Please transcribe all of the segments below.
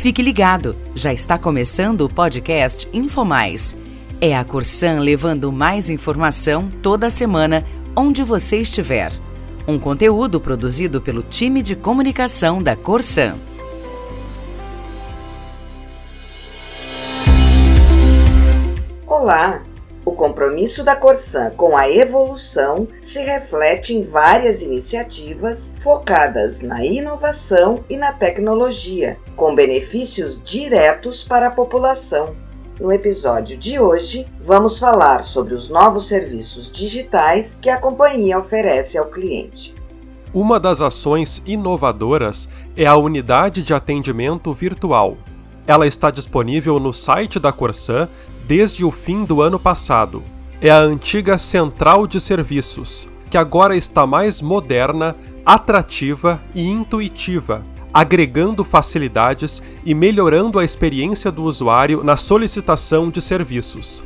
Fique ligado, já está começando o podcast InfoMais. É a Corsan levando mais informação toda semana, onde você estiver. Um conteúdo produzido pelo time de comunicação da Corsan. Olá! O compromisso da Corsan com a evolução se reflete em várias iniciativas focadas na inovação e na tecnologia, com benefícios diretos para a população. No episódio de hoje, vamos falar sobre os novos serviços digitais que a companhia oferece ao cliente. Uma das ações inovadoras é a unidade de atendimento virtual. Ela está disponível no site da Corsan desde o fim do ano passado. É a antiga Central de Serviços, que agora está mais moderna, atrativa e intuitiva, agregando facilidades e melhorando a experiência do usuário na solicitação de serviços.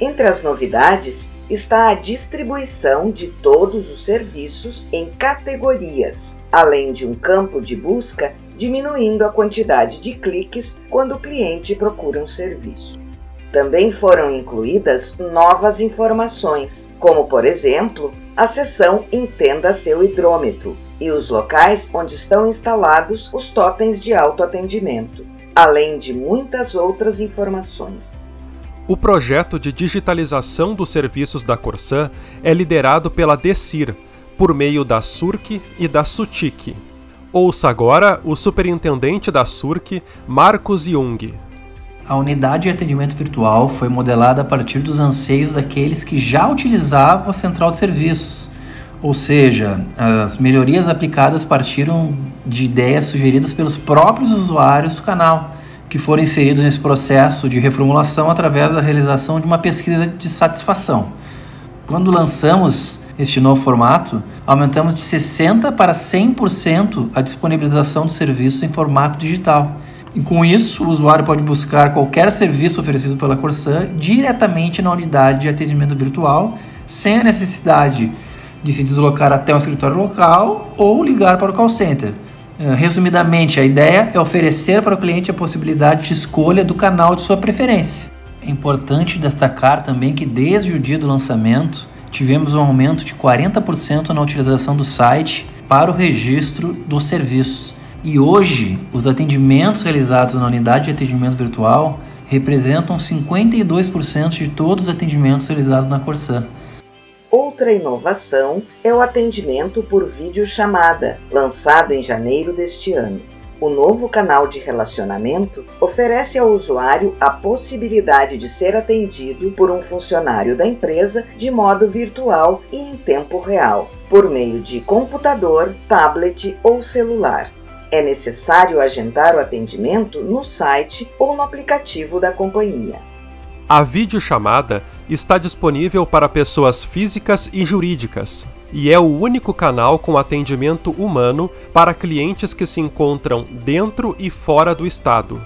Entre as novidades está a distribuição de todos os serviços em categorias, além de um campo de busca diminuindo a quantidade de cliques quando o cliente procura um serviço. Também foram incluídas novas informações, como por exemplo, a seção Entenda seu hidrômetro e os locais onde estão instalados os totens de autoatendimento, além de muitas outras informações. O projeto de digitalização dos serviços da Corsan é liderado pela DECIR, por meio da SURC e da SUTIC. Ouça agora o superintendente da SURC, Marcos Jung. A unidade de atendimento virtual foi modelada a partir dos anseios daqueles que já utilizavam a central de serviços. Ou seja, as melhorias aplicadas partiram de ideias sugeridas pelos próprios usuários do canal, que foram inseridos nesse processo de reformulação através da realização de uma pesquisa de satisfação. Quando lançamos este novo formato, aumentamos de 60% para 100% a disponibilização dos serviços em formato digital e com isso, o usuário pode buscar qualquer serviço oferecido pela Corsan diretamente na unidade de atendimento virtual, sem a necessidade de se deslocar até um escritório local ou ligar para o call center. Eh, resumidamente, a ideia é oferecer para o cliente a possibilidade de escolha do canal de sua preferência. É importante destacar também que desde o dia do lançamento tivemos um aumento de 40% na utilização do site para o registro dos serviços e hoje, os atendimentos realizados na unidade de atendimento virtual representam 52% de todos os atendimentos realizados na Corsan. Outra inovação é o atendimento por videochamada, lançado em janeiro deste ano. O novo canal de relacionamento oferece ao usuário a possibilidade de ser atendido por um funcionário da empresa de modo virtual e em tempo real, por meio de computador, tablet ou celular. É necessário agendar o atendimento no site ou no aplicativo da companhia. A videochamada está disponível para pessoas físicas e jurídicas e é o único canal com atendimento humano para clientes que se encontram dentro e fora do estado.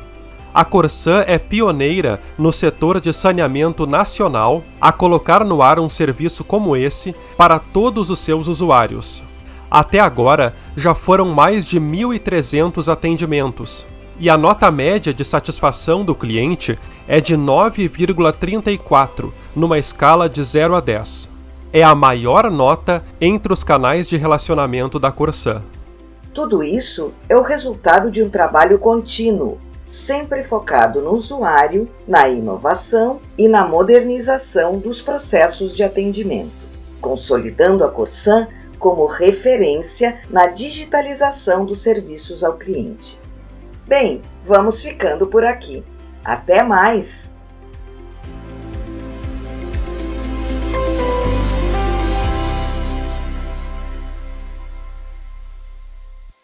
A Corsan é pioneira no setor de saneamento nacional a colocar no ar um serviço como esse para todos os seus usuários. Até agora, já foram mais de 1.300 atendimentos, e a nota média de satisfação do cliente é de 9,34, numa escala de 0 a 10. É a maior nota entre os canais de relacionamento da Corsan. Tudo isso é o resultado de um trabalho contínuo, sempre focado no usuário, na inovação e na modernização dos processos de atendimento, consolidando a Corsan como referência na digitalização dos serviços ao cliente. Bem, vamos ficando por aqui. Até mais!